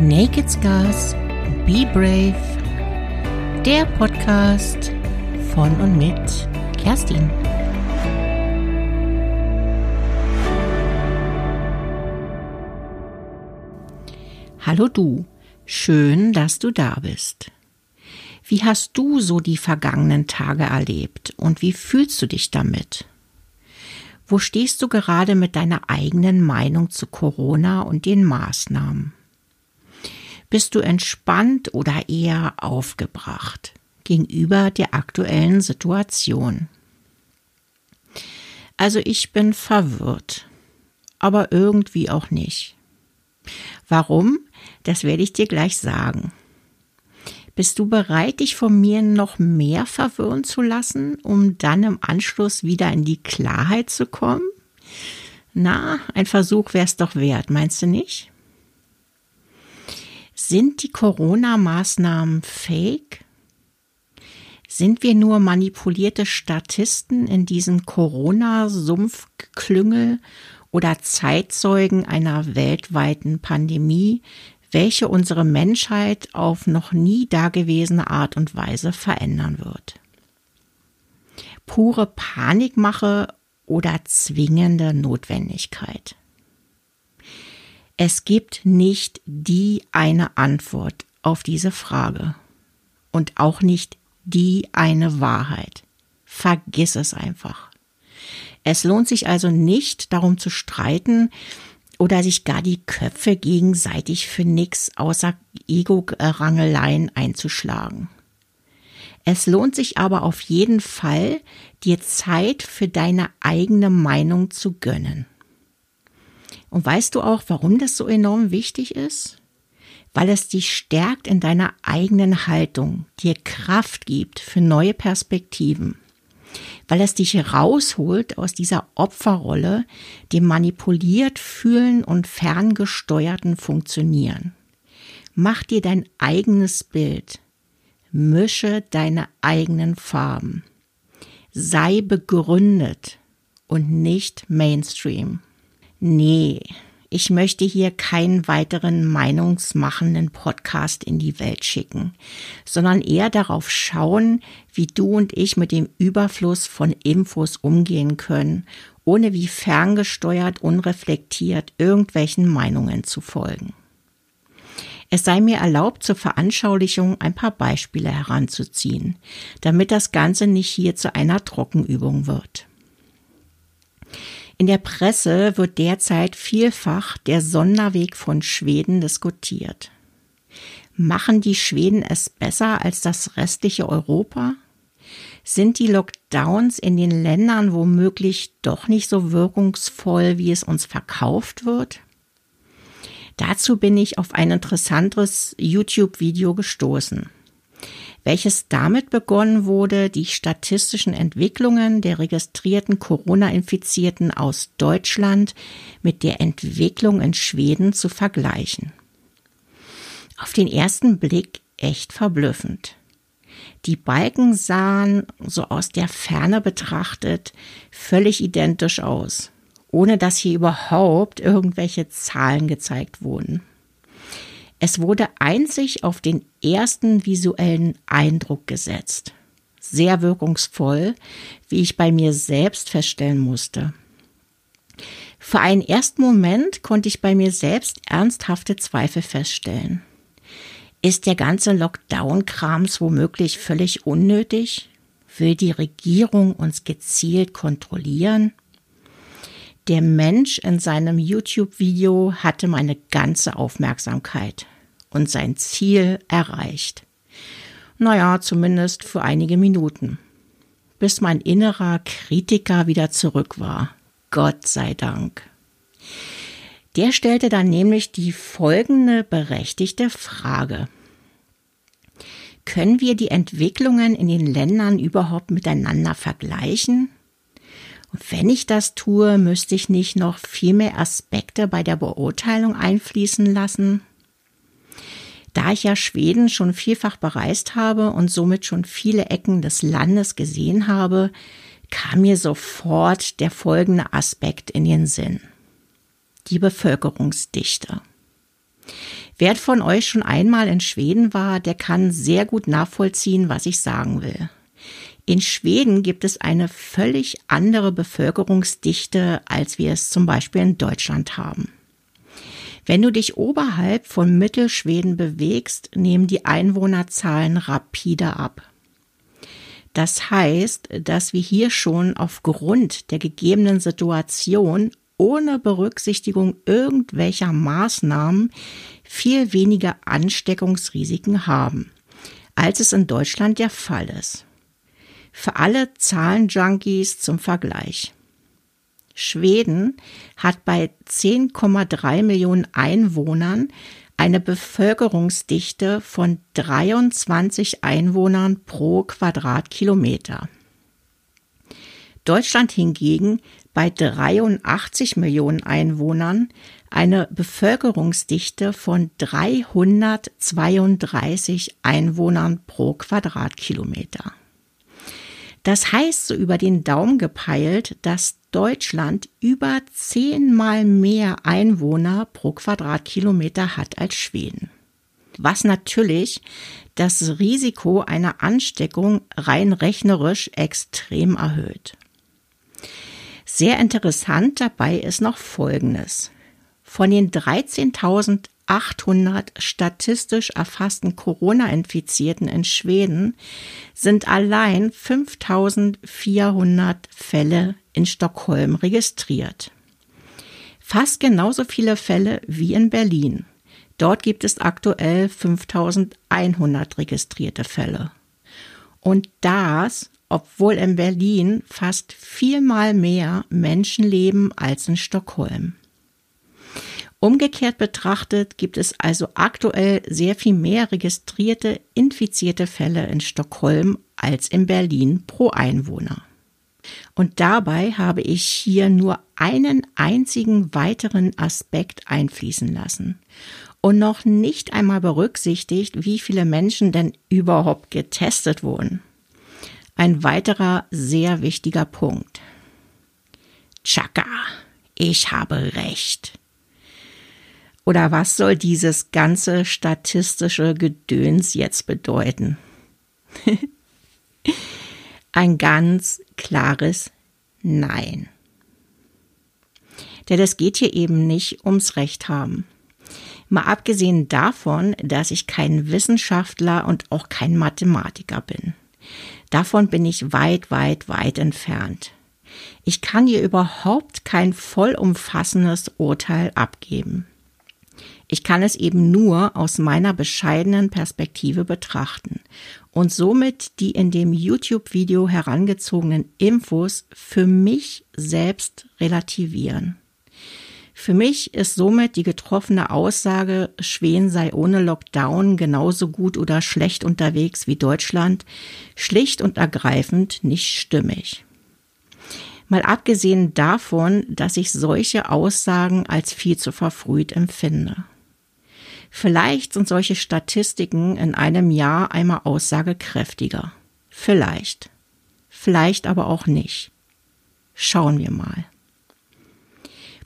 Naked Scars, Be Brave, der Podcast von und mit Kerstin. Hallo du, schön, dass du da bist. Wie hast du so die vergangenen Tage erlebt und wie fühlst du dich damit? Wo stehst du gerade mit deiner eigenen Meinung zu Corona und den Maßnahmen? Bist du entspannt oder eher aufgebracht gegenüber der aktuellen Situation? Also ich bin verwirrt, aber irgendwie auch nicht. Warum? Das werde ich dir gleich sagen. Bist du bereit, dich von mir noch mehr verwirren zu lassen, um dann im Anschluss wieder in die Klarheit zu kommen? Na, ein Versuch wäre es doch wert, meinst du nicht? Sind die Corona-Maßnahmen fake? Sind wir nur manipulierte Statisten in diesem Corona-Sumpfklüngel oder Zeitzeugen einer weltweiten Pandemie, welche unsere Menschheit auf noch nie dagewesene Art und Weise verändern wird. Pure Panikmache oder zwingende Notwendigkeit. Es gibt nicht die eine Antwort auf diese Frage und auch nicht die eine Wahrheit. Vergiss es einfach. Es lohnt sich also nicht darum zu streiten, oder sich gar die Köpfe gegenseitig für nix außer Ego-Rangeleien einzuschlagen. Es lohnt sich aber auf jeden Fall, dir Zeit für deine eigene Meinung zu gönnen. Und weißt du auch, warum das so enorm wichtig ist? Weil es dich stärkt in deiner eigenen Haltung, dir Kraft gibt für neue Perspektiven weil es dich rausholt aus dieser Opferrolle, dem manipuliert fühlen und ferngesteuerten Funktionieren. Mach dir dein eigenes Bild. Mische deine eigenen Farben. Sei begründet und nicht Mainstream. Nee, ich möchte hier keinen weiteren meinungsmachenden Podcast in die Welt schicken, sondern eher darauf schauen, wie du und ich mit dem Überfluss von Infos umgehen können, ohne wie ferngesteuert, unreflektiert irgendwelchen Meinungen zu folgen. Es sei mir erlaubt, zur Veranschaulichung ein paar Beispiele heranzuziehen, damit das Ganze nicht hier zu einer Trockenübung wird. In der Presse wird derzeit vielfach der Sonderweg von Schweden diskutiert. Machen die Schweden es besser als das restliche Europa? Sind die Lockdowns in den Ländern womöglich doch nicht so wirkungsvoll, wie es uns verkauft wird? Dazu bin ich auf ein interessantes YouTube-Video gestoßen welches damit begonnen wurde, die statistischen Entwicklungen der registrierten Corona-Infizierten aus Deutschland mit der Entwicklung in Schweden zu vergleichen. Auf den ersten Blick echt verblüffend. Die Balken sahen, so aus der Ferne betrachtet, völlig identisch aus, ohne dass hier überhaupt irgendwelche Zahlen gezeigt wurden. Es wurde einzig auf den ersten visuellen Eindruck gesetzt. Sehr wirkungsvoll, wie ich bei mir selbst feststellen musste. Für einen ersten Moment konnte ich bei mir selbst ernsthafte Zweifel feststellen. Ist der ganze Lockdown-Krams womöglich völlig unnötig? Will die Regierung uns gezielt kontrollieren? Der Mensch in seinem YouTube-Video hatte meine ganze Aufmerksamkeit und sein Ziel erreicht. Naja, zumindest für einige Minuten. Bis mein innerer Kritiker wieder zurück war. Gott sei Dank. Der stellte dann nämlich die folgende berechtigte Frage. Können wir die Entwicklungen in den Ländern überhaupt miteinander vergleichen? Und wenn ich das tue, müsste ich nicht noch viel mehr Aspekte bei der Beurteilung einfließen lassen? Da ich ja Schweden schon vielfach bereist habe und somit schon viele Ecken des Landes gesehen habe, kam mir sofort der folgende Aspekt in den Sinn. Die Bevölkerungsdichte. Wer von euch schon einmal in Schweden war, der kann sehr gut nachvollziehen, was ich sagen will. In Schweden gibt es eine völlig andere Bevölkerungsdichte, als wir es zum Beispiel in Deutschland haben. Wenn du dich oberhalb von Mittelschweden bewegst, nehmen die Einwohnerzahlen rapide ab. Das heißt, dass wir hier schon aufgrund der gegebenen Situation ohne Berücksichtigung irgendwelcher Maßnahmen viel weniger Ansteckungsrisiken haben, als es in Deutschland der Fall ist. Für alle Zahlenjunkies zum Vergleich. Schweden hat bei 10,3 Millionen Einwohnern eine Bevölkerungsdichte von 23 Einwohnern pro Quadratkilometer. Deutschland hingegen bei 83 Millionen Einwohnern eine Bevölkerungsdichte von 332 Einwohnern pro Quadratkilometer. Das heißt so über den Daumen gepeilt, dass Deutschland über zehnmal mehr Einwohner pro Quadratkilometer hat als Schweden. Was natürlich das Risiko einer Ansteckung rein rechnerisch extrem erhöht. Sehr interessant dabei ist noch Folgendes. Von den 13.800 statistisch erfassten Corona-Infizierten in Schweden sind allein 5.400 Fälle in Stockholm registriert. Fast genauso viele Fälle wie in Berlin. Dort gibt es aktuell 5100 registrierte Fälle. Und das, obwohl in Berlin fast viermal mehr Menschen leben als in Stockholm. Umgekehrt betrachtet gibt es also aktuell sehr viel mehr registrierte infizierte Fälle in Stockholm als in Berlin pro Einwohner. Und dabei habe ich hier nur einen einzigen weiteren Aspekt einfließen lassen und noch nicht einmal berücksichtigt, wie viele Menschen denn überhaupt getestet wurden. Ein weiterer sehr wichtiger Punkt. Chaka, ich habe recht. Oder was soll dieses ganze statistische Gedöns jetzt bedeuten? Ein ganz klares Nein. Denn es geht hier eben nicht ums Recht haben. Mal abgesehen davon, dass ich kein Wissenschaftler und auch kein Mathematiker bin. Davon bin ich weit, weit, weit entfernt. Ich kann hier überhaupt kein vollumfassendes Urteil abgeben. Ich kann es eben nur aus meiner bescheidenen Perspektive betrachten und somit die in dem YouTube-Video herangezogenen Infos für mich selbst relativieren. Für mich ist somit die getroffene Aussage, Schweden sei ohne Lockdown genauso gut oder schlecht unterwegs wie Deutschland, schlicht und ergreifend nicht stimmig. Mal abgesehen davon, dass ich solche Aussagen als viel zu verfrüht empfinde. Vielleicht sind solche Statistiken in einem Jahr einmal aussagekräftiger. Vielleicht. Vielleicht aber auch nicht. Schauen wir mal.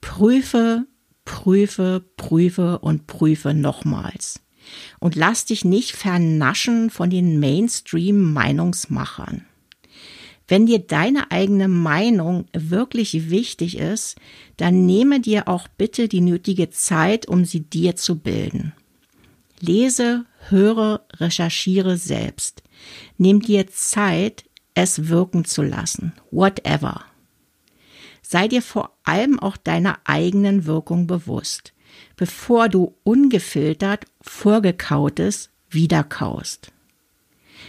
Prüfe, prüfe, prüfe und prüfe nochmals. Und lass dich nicht vernaschen von den Mainstream-Meinungsmachern. Wenn dir deine eigene Meinung wirklich wichtig ist, dann nehme dir auch bitte die nötige Zeit, um sie dir zu bilden. Lese, höre, recherchiere selbst. Nimm dir Zeit, es wirken zu lassen. Whatever. Sei dir vor allem auch deiner eigenen Wirkung bewusst, bevor du ungefiltert vorgekautes wiederkaust.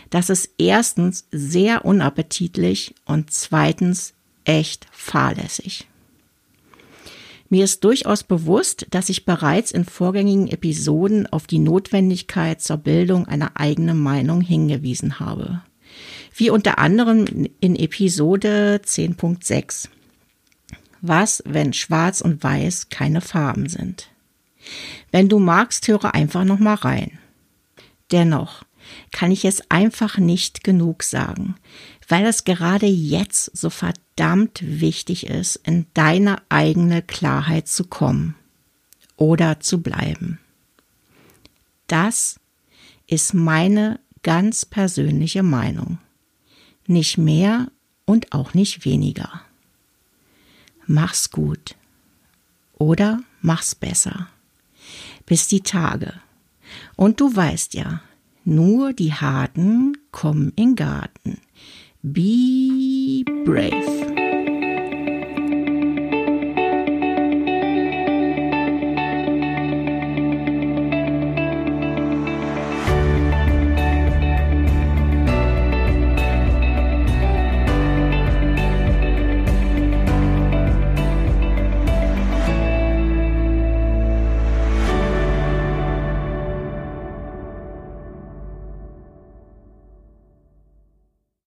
Das ist erstens sehr unappetitlich und zweitens echt fahrlässig. Mir ist durchaus bewusst, dass ich bereits in vorgängigen Episoden auf die Notwendigkeit zur Bildung einer eigenen Meinung hingewiesen habe. Wie unter anderem in Episode 10.6. Was, wenn Schwarz und Weiß keine Farben sind? Wenn du magst, höre einfach noch mal rein. Dennoch, kann ich es einfach nicht genug sagen, weil es gerade jetzt so verdammt wichtig ist, in deine eigene Klarheit zu kommen oder zu bleiben. Das ist meine ganz persönliche Meinung. Nicht mehr und auch nicht weniger. Mach's gut. Oder mach's besser. Bis die Tage. Und du weißt ja, nur die Harten kommen in Garten. Be brave.